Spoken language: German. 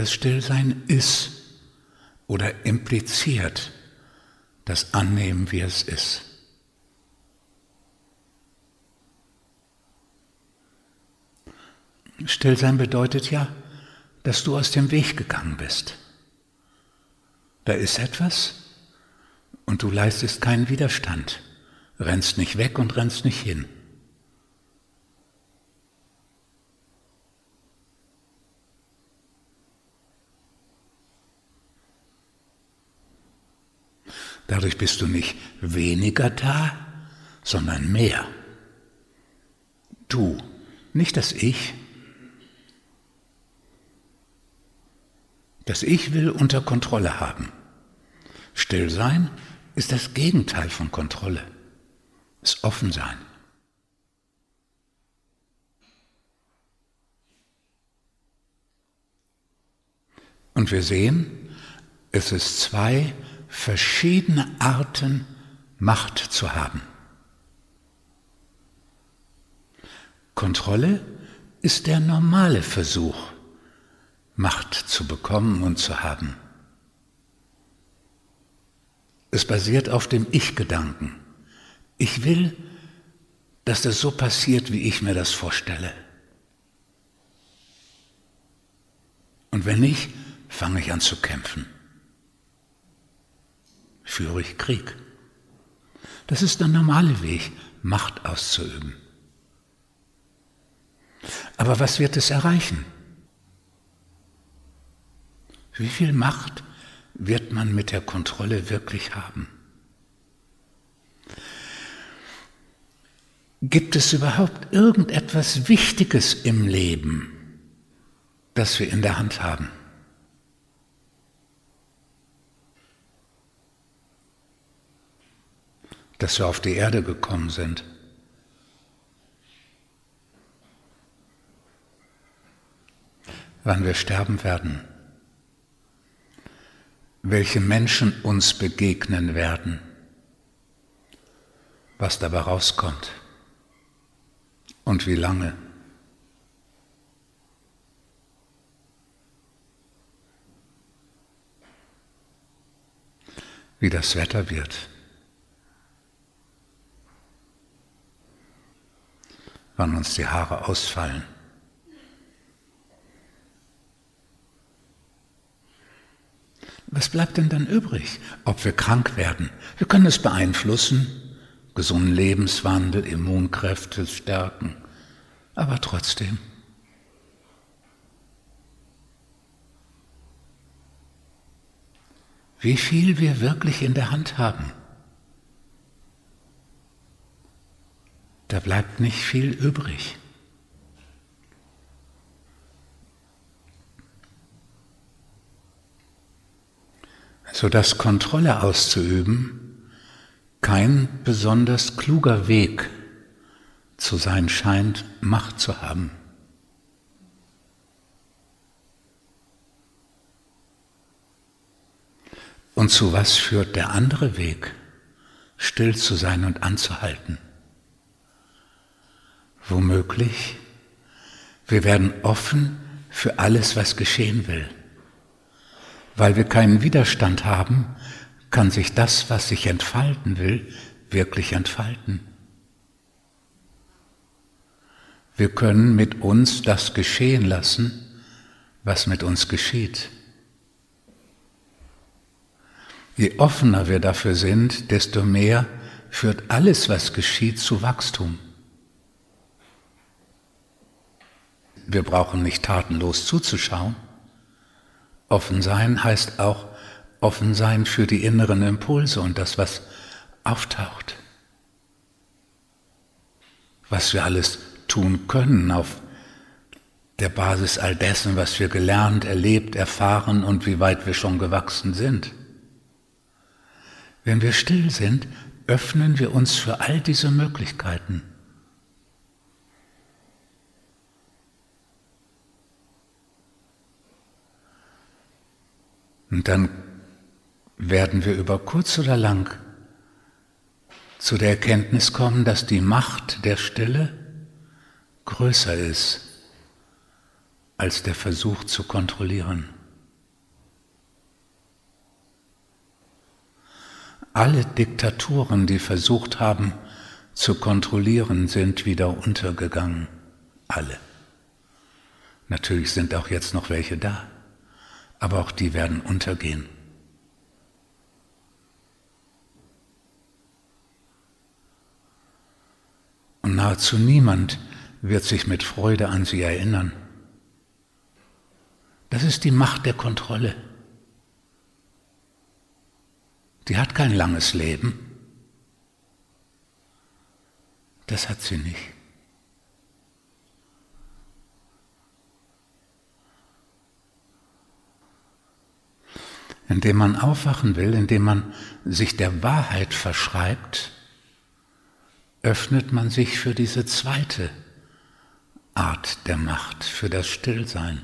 Das Stillsein ist oder impliziert das Annehmen, wie es ist. Stillsein bedeutet ja, dass du aus dem Weg gegangen bist. Da ist etwas und du leistest keinen Widerstand, rennst nicht weg und rennst nicht hin. Dadurch bist du nicht weniger da, sondern mehr. Du, nicht das Ich. Das Ich will unter Kontrolle haben. Stillsein ist das Gegenteil von Kontrolle, ist Offensein. Und wir sehen, es ist zwei verschiedene Arten Macht zu haben. Kontrolle ist der normale Versuch, Macht zu bekommen und zu haben. Es basiert auf dem Ich-Gedanken. Ich will, dass das so passiert, wie ich mir das vorstelle. Und wenn nicht, fange ich an zu kämpfen führe ich Krieg. Das ist der normale Weg, Macht auszuüben. Aber was wird es erreichen? Wie viel Macht wird man mit der Kontrolle wirklich haben? Gibt es überhaupt irgendetwas Wichtiges im Leben, das wir in der Hand haben? Dass wir auf die Erde gekommen sind. Wann wir sterben werden, welche Menschen uns begegnen werden, was dabei rauskommt und wie lange. Wie das Wetter wird. Wann uns die Haare ausfallen. Was bleibt denn dann übrig, ob wir krank werden? Wir können es beeinflussen, gesunden Lebenswandel, Immunkräfte stärken, aber trotzdem. Wie viel wir wirklich in der Hand haben. Da bleibt nicht viel übrig. Sodass Kontrolle auszuüben kein besonders kluger Weg zu sein scheint, Macht zu haben. Und zu was führt der andere Weg? Still zu sein und anzuhalten. Womöglich, wir werden offen für alles, was geschehen will. Weil wir keinen Widerstand haben, kann sich das, was sich entfalten will, wirklich entfalten. Wir können mit uns das geschehen lassen, was mit uns geschieht. Je offener wir dafür sind, desto mehr führt alles, was geschieht, zu Wachstum. Wir brauchen nicht tatenlos zuzuschauen. Offen sein heißt auch offen sein für die inneren Impulse und das, was auftaucht. Was wir alles tun können auf der Basis all dessen, was wir gelernt, erlebt, erfahren und wie weit wir schon gewachsen sind. Wenn wir still sind, öffnen wir uns für all diese Möglichkeiten. Und dann werden wir über kurz oder lang zu der Erkenntnis kommen, dass die Macht der Stille größer ist als der Versuch zu kontrollieren. Alle Diktaturen, die versucht haben zu kontrollieren, sind wieder untergegangen. Alle. Natürlich sind auch jetzt noch welche da aber auch die werden untergehen. Und nahezu niemand wird sich mit Freude an sie erinnern. Das ist die Macht der Kontrolle. Die hat kein langes Leben. Das hat sie nicht. Indem man aufwachen will, indem man sich der Wahrheit verschreibt, öffnet man sich für diese zweite Art der Macht, für das Stillsein.